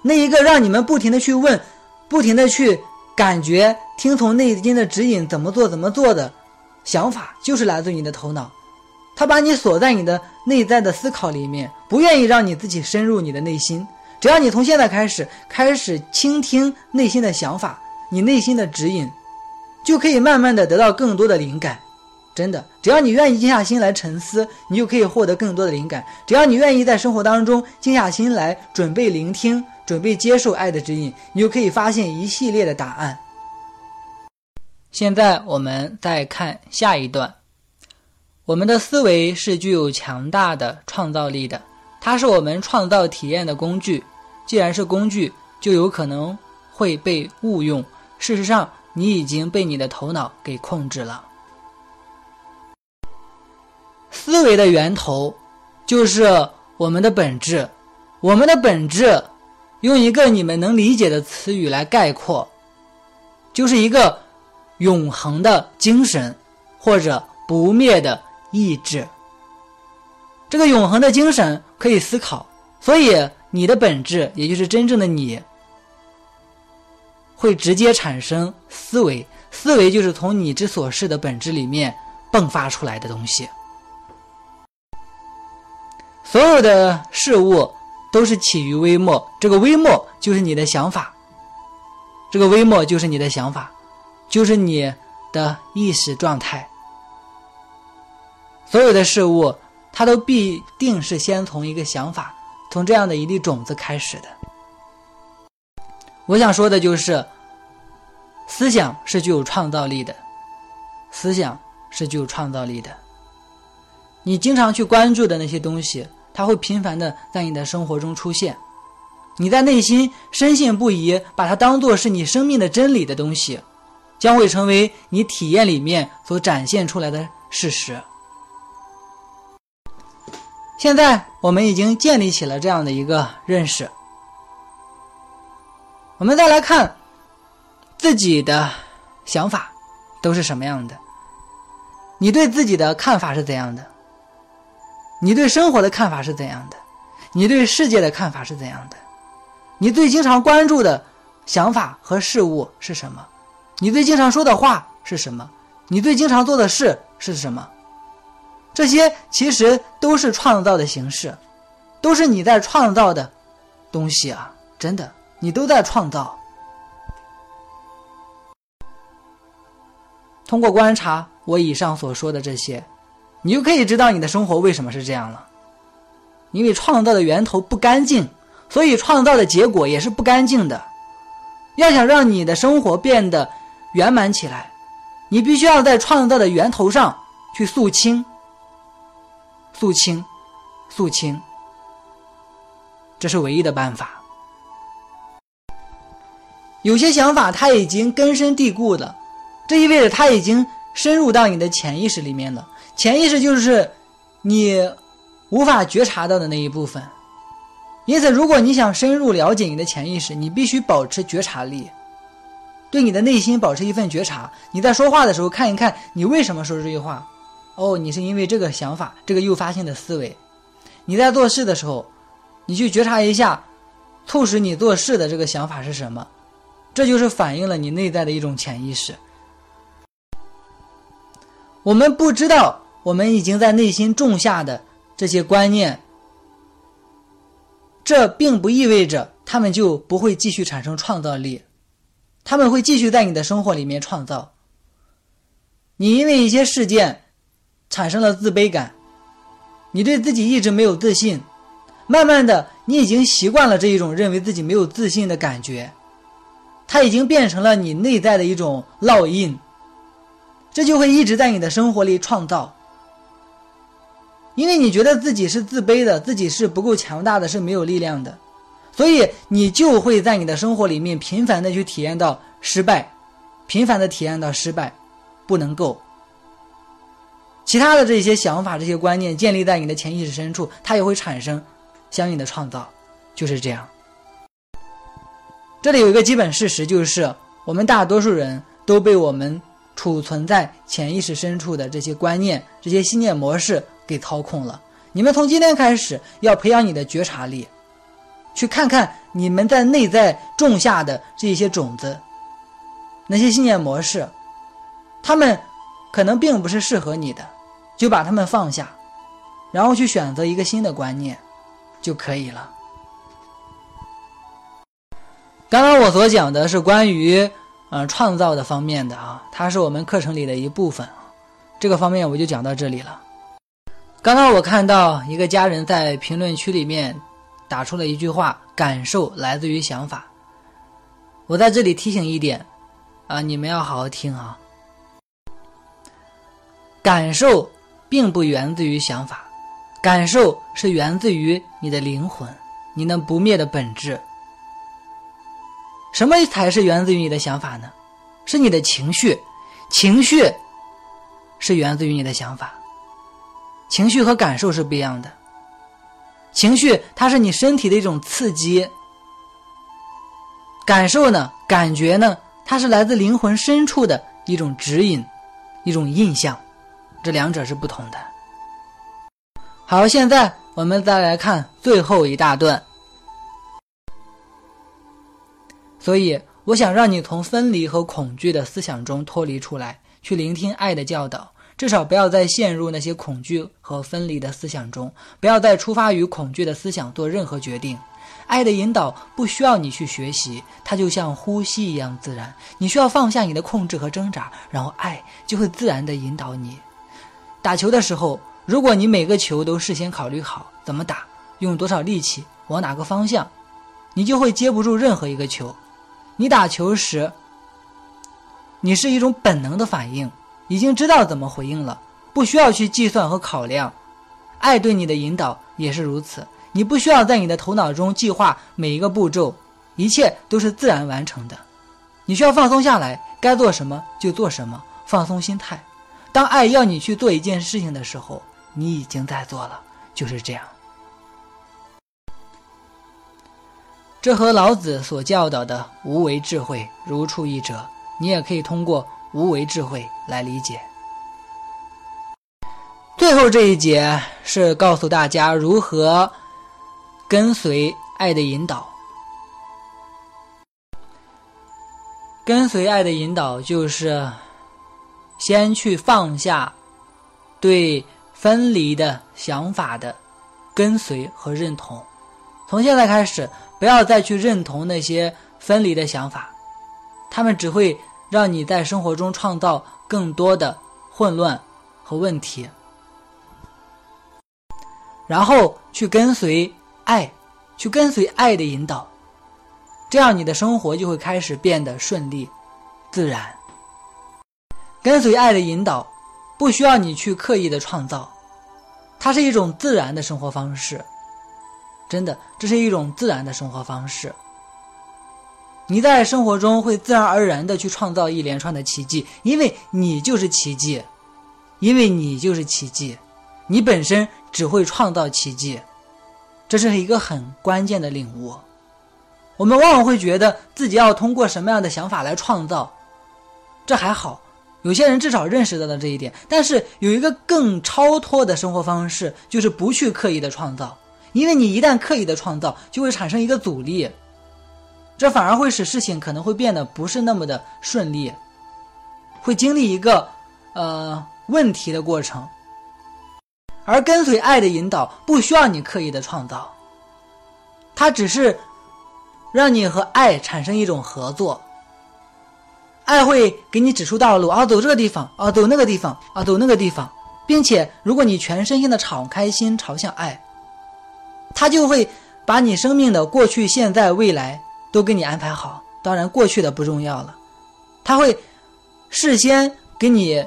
那一个让你们不停的去问，不停的去感觉，听从内心的指引怎么做怎么做的想法，就是来自你的头脑。他把你锁在你的内在的思考里面，不愿意让你自己深入你的内心。只要你从现在开始开始倾听内心的想法，你内心的指引，就可以慢慢的得到更多的灵感。真的，只要你愿意静下心来沉思，你就可以获得更多的灵感。只要你愿意在生活当中静下心来准备聆听、准备接受爱的指引，你就可以发现一系列的答案。现在我们再看下一段。我们的思维是具有强大的创造力的，它是我们创造体验的工具。既然是工具，就有可能会被误用。事实上，你已经被你的头脑给控制了。思维的源头就是我们的本质，我们的本质用一个你们能理解的词语来概括，就是一个永恒的精神或者不灭的意志。这个永恒的精神可以思考，所以你的本质，也就是真正的你，会直接产生思维。思维就是从你之所是的本质里面迸发出来的东西。所有的事物都是起于微末，这个微末就是你的想法，这个微末就是你的想法，就是你的意识状态。所有的事物，它都必定是先从一个想法，从这样的一粒种子开始的。我想说的就是，思想是具有创造力的，思想是具有创造力的。你经常去关注的那些东西。它会频繁的在你的生活中出现，你在内心深信不疑，把它当做是你生命的真理的东西，将会成为你体验里面所展现出来的事实。现在我们已经建立起了这样的一个认识，我们再来看自己的想法都是什么样的。你对自己的看法是怎样的？你对生活的看法是怎样的？你对世界的看法是怎样的？你最经常关注的想法和事物是什么？你最经常说的话是什么？你最经常做的事是什么？这些其实都是创造的形式，都是你在创造的东西啊！真的，你都在创造。通过观察我以上所说的这些，你就可以知道你的生活为什么是这样了。因为创造的源头不干净，所以创造的结果也是不干净的。要想让你的生活变得圆满起来，你必须要在创造的源头上去肃清、肃清、肃清，这是唯一的办法。有些想法它已经根深蒂固了。这意味着它已经深入到你的潜意识里面了。潜意识就是你无法觉察到的那一部分。因此，如果你想深入了解你的潜意识，你必须保持觉察力，对你的内心保持一份觉察。你在说话的时候，看一看你为什么说这句话。哦，你是因为这个想法，这个诱发性的思维。你在做事的时候，你去觉察一下，促使你做事的这个想法是什么？这就是反映了你内在的一种潜意识。我们不知道，我们已经在内心种下的这些观念，这并不意味着他们就不会继续产生创造力，他们会继续在你的生活里面创造。你因为一些事件产生了自卑感，你对自己一直没有自信，慢慢的，你已经习惯了这一种认为自己没有自信的感觉，它已经变成了你内在的一种烙印。这就会一直在你的生活里创造，因为你觉得自己是自卑的，自己是不够强大的，是没有力量的，所以你就会在你的生活里面频繁的去体验到失败，频繁的体验到失败，不能够。其他的这些想法、这些观念建立在你的潜意识深处，它也会产生相应的创造，就是这样。这里有一个基本事实，就是我们大多数人都被我们。储存在潜意识深处的这些观念、这些信念模式给操控了。你们从今天开始要培养你的觉察力，去看看你们在内在种下的这些种子，那些信念模式，他们可能并不是适合你的，就把他们放下，然后去选择一个新的观念就可以了。刚刚我所讲的是关于。嗯，创造的方面的啊，它是我们课程里的一部分这个方面我就讲到这里了。刚刚我看到一个家人在评论区里面打出了一句话：“感受来自于想法。”我在这里提醒一点啊，你们要好好听啊。感受并不源自于想法，感受是源自于你的灵魂，你那不灭的本质。什么才是源自于你的想法呢？是你的情绪，情绪是源自于你的想法。情绪和感受是不一样的。情绪它是你身体的一种刺激，感受呢，感觉呢，它是来自灵魂深处的一种指引，一种印象，这两者是不同的。好，现在我们再来看最后一大段。所以，我想让你从分离和恐惧的思想中脱离出来，去聆听爱的教导。至少不要再陷入那些恐惧和分离的思想中，不要再出发于恐惧的思想做任何决定。爱的引导不需要你去学习，它就像呼吸一样自然。你需要放下你的控制和挣扎，然后爱就会自然地引导你。打球的时候，如果你每个球都事先考虑好怎么打，用多少力气，往哪个方向，你就会接不住任何一个球。你打球时，你是一种本能的反应，已经知道怎么回应了，不需要去计算和考量。爱对你的引导也是如此，你不需要在你的头脑中计划每一个步骤，一切都是自然完成的。你需要放松下来，该做什么就做什么，放松心态。当爱要你去做一件事情的时候，你已经在做了，就是这样。这和老子所教导的无为智慧如出一辙，你也可以通过无为智慧来理解。最后这一节是告诉大家如何跟随爱的引导。跟随爱的引导，就是先去放下对分离的想法的跟随和认同。从现在开始。不要再去认同那些分离的想法，他们只会让你在生活中创造更多的混乱和问题。然后去跟随爱，去跟随爱的引导，这样你的生活就会开始变得顺利、自然。跟随爱的引导，不需要你去刻意的创造，它是一种自然的生活方式。真的，这是一种自然的生活方式。你在生活中会自然而然的去创造一连串的奇迹，因为你就是奇迹，因为你就是奇迹，你本身只会创造奇迹，这是一个很关键的领悟。我们往往会觉得自己要通过什么样的想法来创造，这还好，有些人至少认识到了这一点。但是有一个更超脱的生活方式，就是不去刻意的创造。因为你一旦刻意的创造，就会产生一个阻力，这反而会使事情可能会变得不是那么的顺利，会经历一个呃问题的过程。而跟随爱的引导，不需要你刻意的创造，它只是让你和爱产生一种合作。爱会给你指出道路啊，走这个地方啊，走那个地方啊，走那个地方，并且如果你全身心的敞开心朝向爱。他就会把你生命的过去、现在、未来都给你安排好。当然，过去的不重要了。他会事先给你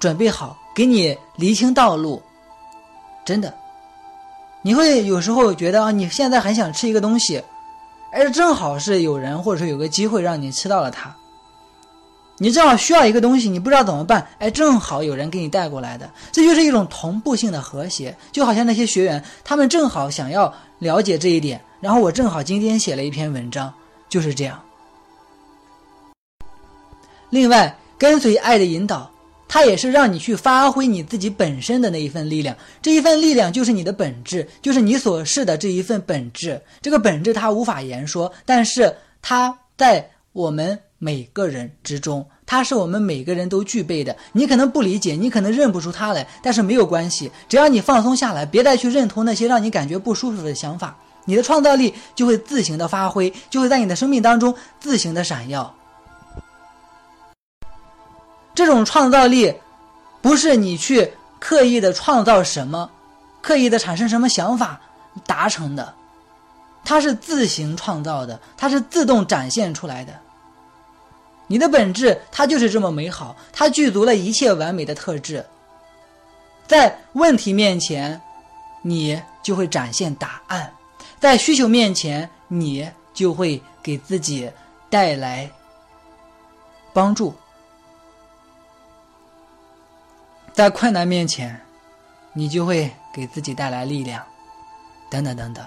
准备好，给你厘清道路。真的，你会有时候觉得啊，你现在很想吃一个东西，哎，正好是有人或者说有个机会让你吃到了它。你正好需要一个东西，你不知道怎么办，哎，正好有人给你带过来的，这就是一种同步性的和谐，就好像那些学员，他们正好想要了解这一点，然后我正好今天写了一篇文章，就是这样。另外，跟随爱的引导，它也是让你去发挥你自己本身的那一份力量，这一份力量就是你的本质，就是你所示的这一份本质。这个本质它无法言说，但是它在我们。每个人之中，它是我们每个人都具备的。你可能不理解，你可能认不出它来，但是没有关系，只要你放松下来，别再去认同那些让你感觉不舒服的想法，你的创造力就会自行的发挥，就会在你的生命当中自行的闪耀。这种创造力，不是你去刻意的创造什么，刻意的产生什么想法达成的，它是自行创造的，它是自动展现出来的。你的本质，它就是这么美好，它具足了一切完美的特质。在问题面前，你就会展现答案；在需求面前，你就会给自己带来帮助；在困难面前，你就会给自己带来力量，等等等等。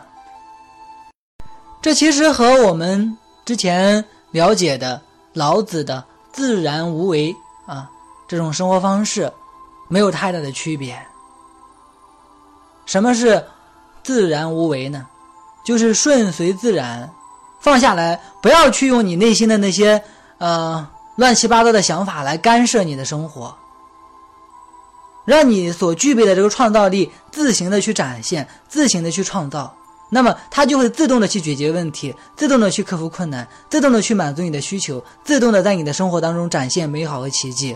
这其实和我们之前了解的。老子的自然无为啊，这种生活方式没有太大的区别。什么是自然无为呢？就是顺随自然，放下来，不要去用你内心的那些呃乱七八糟的想法来干涉你的生活，让你所具备的这个创造力自行的去展现，自行的去创造。那么它就会自动的去解决问题，自动的去克服困难，自动的去满足你的需求，自动的在你的生活当中展现美好和奇迹。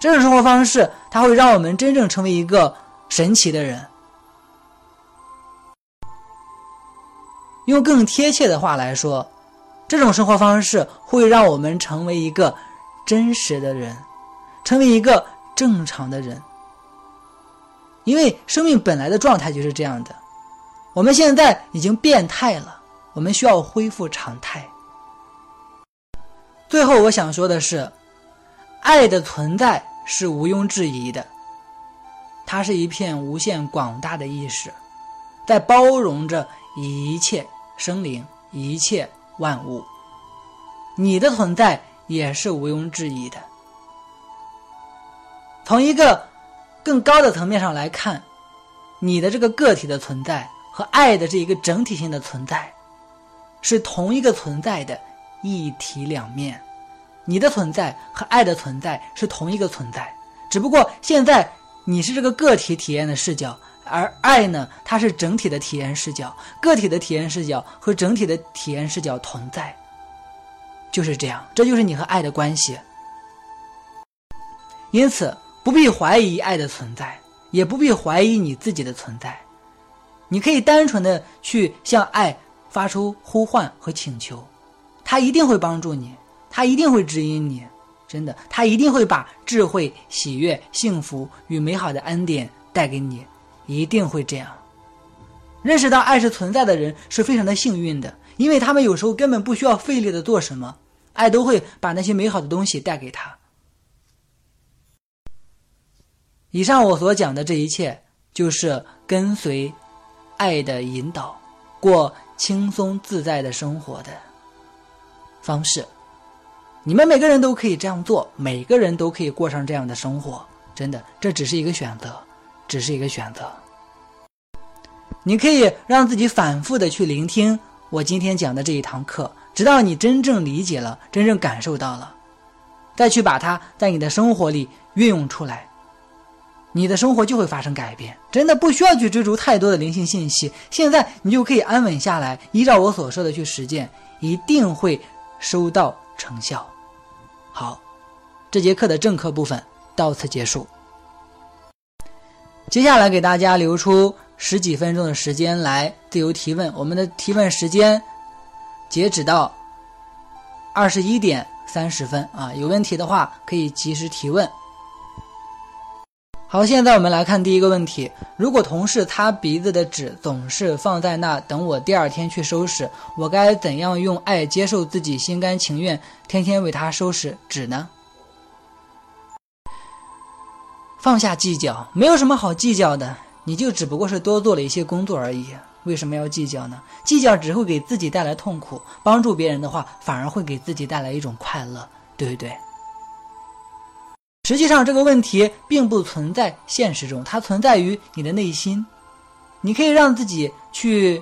这种生活方式，它会让我们真正成为一个神奇的人。用更贴切的话来说，这种生活方式会让我们成为一个真实的人，成为一个正常的人。因为生命本来的状态就是这样的。我们现在已经变态了，我们需要恢复常态。最后，我想说的是，爱的存在是毋庸置疑的，它是一片无限广大的意识，在包容着一切生灵、一切万物。你的存在也是毋庸置疑的。从一个更高的层面上来看，你的这个个体的存在和爱的这一个整体性的存在，是同一个存在的一体两面。你的存在和爱的存在是同一个存在，只不过现在你是这个个体体验的视角，而爱呢，它是整体的体验视角。个体的体验视角和整体的体验视角同在，就是这样，这就是你和爱的关系。因此。不必怀疑爱的存在，也不必怀疑你自己的存在。你可以单纯的去向爱发出呼唤和请求，他一定会帮助你，他一定会指引你，真的，他一定会把智慧、喜悦、幸福与美好的恩典带给你，一定会这样。认识到爱是存在的人是非常的幸运的，因为他们有时候根本不需要费力的做什么，爱都会把那些美好的东西带给他。以上我所讲的这一切，就是跟随爱的引导，过轻松自在的生活的方式。你们每个人都可以这样做，每个人都可以过上这样的生活。真的，这只是一个选择，只是一个选择。你可以让自己反复的去聆听我今天讲的这一堂课，直到你真正理解了，真正感受到了，再去把它在你的生活里运用出来。你的生活就会发生改变，真的不需要去追逐太多的灵性信息。现在你就可以安稳下来，依照我所说的去实践，一定会收到成效。好，这节课的正课部分到此结束。接下来给大家留出十几分钟的时间来自由提问，我们的提问时间截止到二十一点三十分啊，有问题的话可以及时提问。好，现在我们来看第一个问题：如果同事擦鼻子的纸总是放在那，等我第二天去收拾，我该怎样用爱接受自己，心甘情愿天天为他收拾纸呢？放下计较，没有什么好计较的，你就只不过是多做了一些工作而已。为什么要计较呢？计较只会给自己带来痛苦，帮助别人的话，反而会给自己带来一种快乐，对不对？实际上，这个问题并不存在现实中，它存在于你的内心。你可以让自己去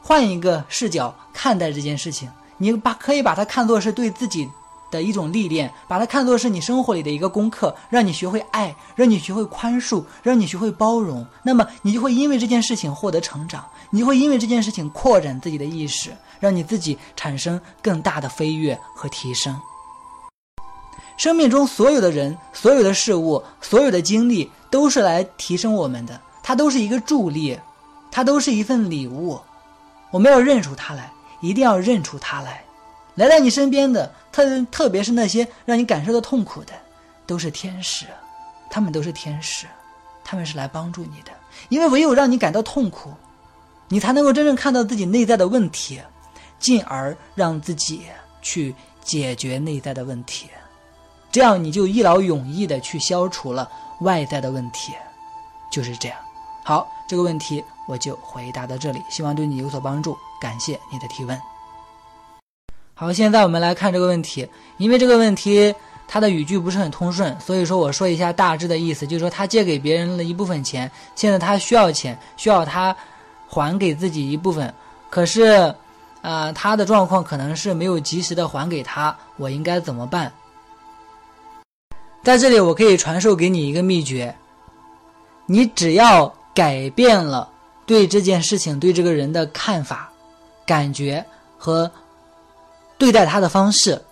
换一个视角看待这件事情，你把可以把它看作是对自己的一种历练，把它看作是你生活里的一个功课，让你学会爱，让你学会宽恕，让你学会包容。那么，你就会因为这件事情获得成长，你会因为这件事情扩展自己的意识，让你自己产生更大的飞跃和提升。生命中所有的人、所有的事物、所有的经历，都是来提升我们的。它都是一个助力，它都是一份礼物。我们要认出它来，一定要认出它来。来到你身边的，特特别是那些让你感受到痛苦的，都是天使。他们都是天使，他们是来帮助你的。因为唯有让你感到痛苦，你才能够真正看到自己内在的问题，进而让自己去解决内在的问题。这样你就一劳永逸的去消除了外在的问题，就是这样。好，这个问题我就回答到这里，希望对你有所帮助。感谢你的提问。好，现在我们来看这个问题，因为这个问题它的语句不是很通顺，所以说我说一下大致的意思，就是说他借给别人了一部分钱，现在他需要钱，需要他还给自己一部分，可是，啊，他的状况可能是没有及时的还给他，我应该怎么办？在这里，我可以传授给你一个秘诀：你只要改变了对这件事情、对这个人的看法、感觉和对待他的方式，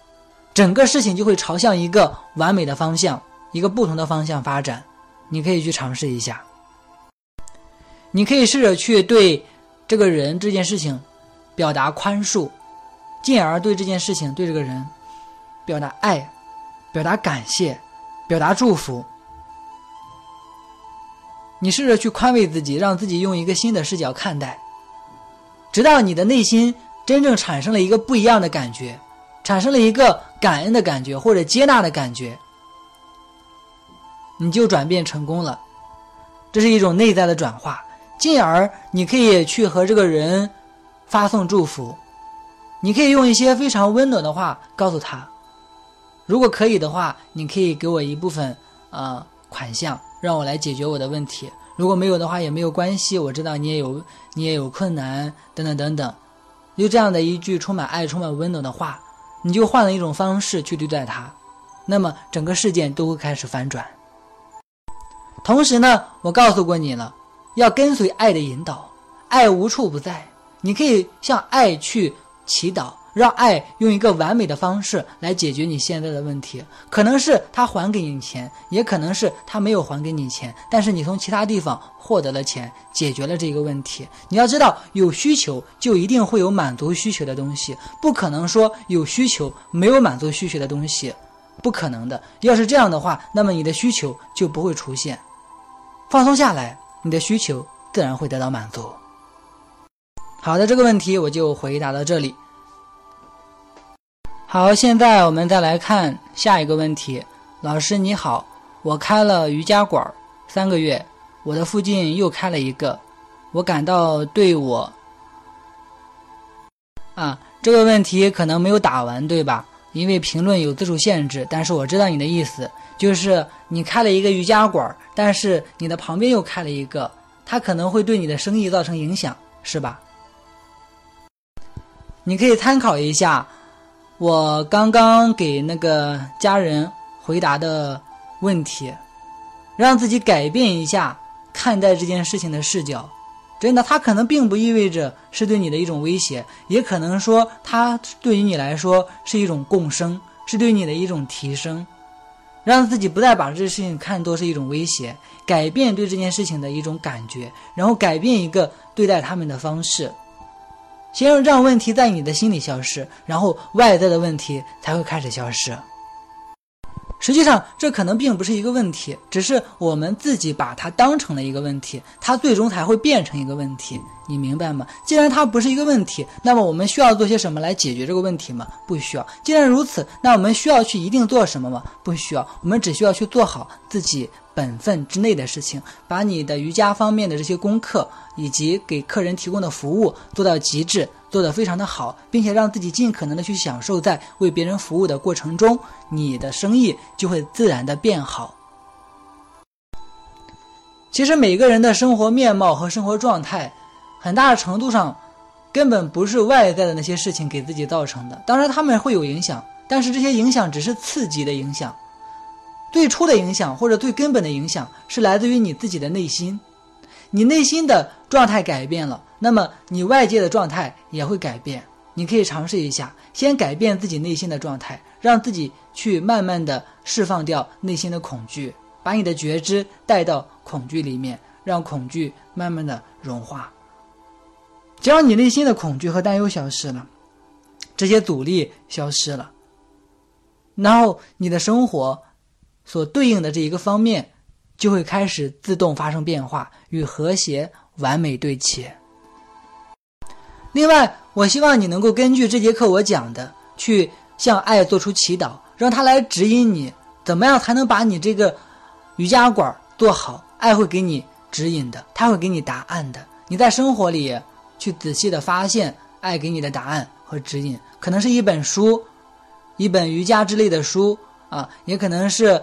整个事情就会朝向一个完美的方向、一个不同的方向发展。你可以去尝试一下。你可以试着去对这个人、这件事情表达宽恕，进而对这件事情、对这个人表达爱、表达感谢。表达祝福，你试着去宽慰自己，让自己用一个新的视角看待，直到你的内心真正产生了一个不一样的感觉，产生了一个感恩的感觉或者接纳的感觉，你就转变成功了。这是一种内在的转化，进而你可以去和这个人发送祝福，你可以用一些非常温暖的话告诉他。如果可以的话，你可以给我一部分呃款项，让我来解决我的问题。如果没有的话，也没有关系。我知道你也有你也有困难，等等等等。就这样的一句充满爱、充满温暖的话，你就换了一种方式去对待他，那么整个事件都会开始反转。同时呢，我告诉过你了，要跟随爱的引导，爱无处不在，你可以向爱去祈祷。让爱用一个完美的方式来解决你现在的问题，可能是他还给你钱，也可能是他没有还给你钱，但是你从其他地方获得了钱，解决了这个问题。你要知道，有需求就一定会有满足需求的东西，不可能说有需求没有满足需求的东西，不可能的。要是这样的话，那么你的需求就不会出现。放松下来，你的需求自然会得到满足。好的，这个问题我就回答到这里。好，现在我们再来看下一个问题。老师你好，我开了瑜伽馆三个月，我的附近又开了一个，我感到对我啊这个问题可能没有打完，对吧？因为评论有字数限制，但是我知道你的意思，就是你开了一个瑜伽馆，但是你的旁边又开了一个，它可能会对你的生意造成影响，是吧？你可以参考一下。我刚刚给那个家人回答的问题，让自己改变一下看待这件事情的视角。真的，它可能并不意味着是对你的一种威胁，也可能说它对于你来说是一种共生，是对你的一种提升。让自己不再把这事情看作是一种威胁，改变对这件事情的一种感觉，然后改变一个对待他们的方式。先让问题在你的心里消失，然后外在的问题才会开始消失。实际上，这可能并不是一个问题，只是我们自己把它当成了一个问题，它最终才会变成一个问题。你明白吗？既然它不是一个问题，那么我们需要做些什么来解决这个问题吗？不需要。既然如此，那我们需要去一定做什么吗？不需要。我们只需要去做好自己。本分之内的事情，把你的瑜伽方面的这些功课以及给客人提供的服务做到极致，做得非常的好，并且让自己尽可能的去享受在为别人服务的过程中，你的生意就会自然的变好。其实每个人的生活面貌和生活状态，很大程度上根本不是外在的那些事情给自己造成的，当然他们会有影响，但是这些影响只是刺激的影响。最初的影响或者最根本的影响是来自于你自己的内心，你内心的状态改变了，那么你外界的状态也会改变。你可以尝试一下，先改变自己内心的状态，让自己去慢慢的释放掉内心的恐惧，把你的觉知带到恐惧里面，让恐惧慢慢的融化。只要你内心的恐惧和担忧消失了，这些阻力消失了，然后你的生活。所对应的这一个方面，就会开始自动发生变化，与和谐完美对齐。另外，我希望你能够根据这节课我讲的，去向爱做出祈祷，让他来指引你，怎么样才能把你这个瑜伽馆做好。爱会给你指引的，他会给你答案的。你在生活里去仔细的发现爱给你的答案和指引，可能是一本书，一本瑜伽之类的书啊，也可能是。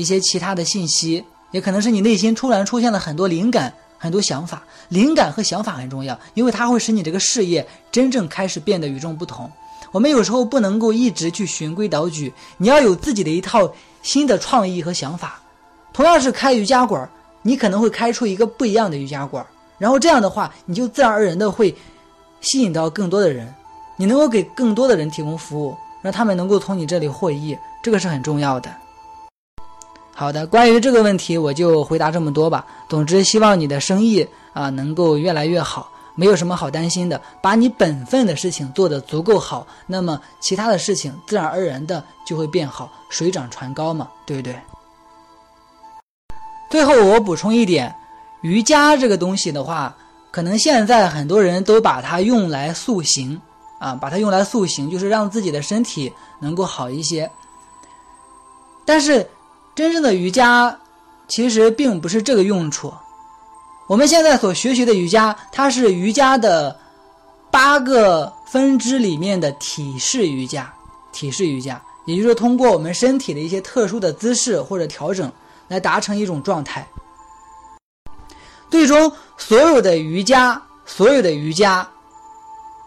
一些其他的信息，也可能是你内心突然出现了很多灵感、很多想法。灵感和想法很重要，因为它会使你这个事业真正开始变得与众不同。我们有时候不能够一直去循规蹈矩，你要有自己的一套新的创意和想法。同样是开瑜伽馆，你可能会开出一个不一样的瑜伽馆，然后这样的话，你就自然而然的会吸引到更多的人，你能够给更多的人提供服务，让他们能够从你这里获益，这个是很重要的。好的，关于这个问题，我就回答这么多吧。总之，希望你的生意啊能够越来越好，没有什么好担心的。把你本分的事情做得足够好，那么其他的事情自然而然的就会变好，水涨船高嘛，对不对？最后我补充一点，瑜伽这个东西的话，可能现在很多人都把它用来塑形啊，把它用来塑形，就是让自己的身体能够好一些。但是，真正的瑜伽其实并不是这个用处。我们现在所学习的瑜伽，它是瑜伽的八个分支里面的体式瑜伽。体式瑜伽，也就是通过我们身体的一些特殊的姿势或者调整，来达成一种状态。最终，所有的瑜伽，所有的瑜伽，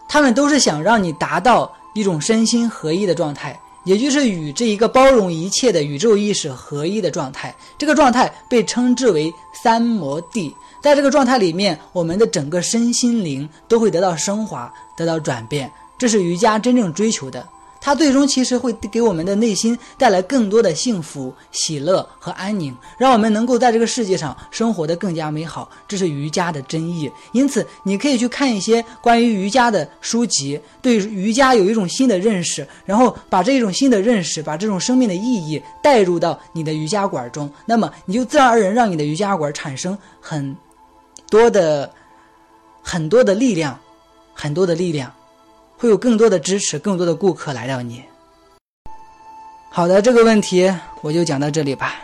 他们都是想让你达到一种身心合一的状态，也就是与这一个包容一切的宇宙意识合一的状态。这个状态被称之为三摩地。在这个状态里面，我们的整个身心灵都会得到升华，得到转变。这是瑜伽真正追求的。它最终其实会给我们的内心带来更多的幸福、喜乐和安宁，让我们能够在这个世界上生活的更加美好。这是瑜伽的真意。因此，你可以去看一些关于瑜伽的书籍，对瑜伽有一种新的认识，然后把这种新的认识，把这种生命的意义带入到你的瑜伽馆中，那么你就自然而然让你的瑜伽馆产生很多的很多的力量，很多的力量。会有更多的支持，更多的顾客来到你。好的，这个问题我就讲到这里吧。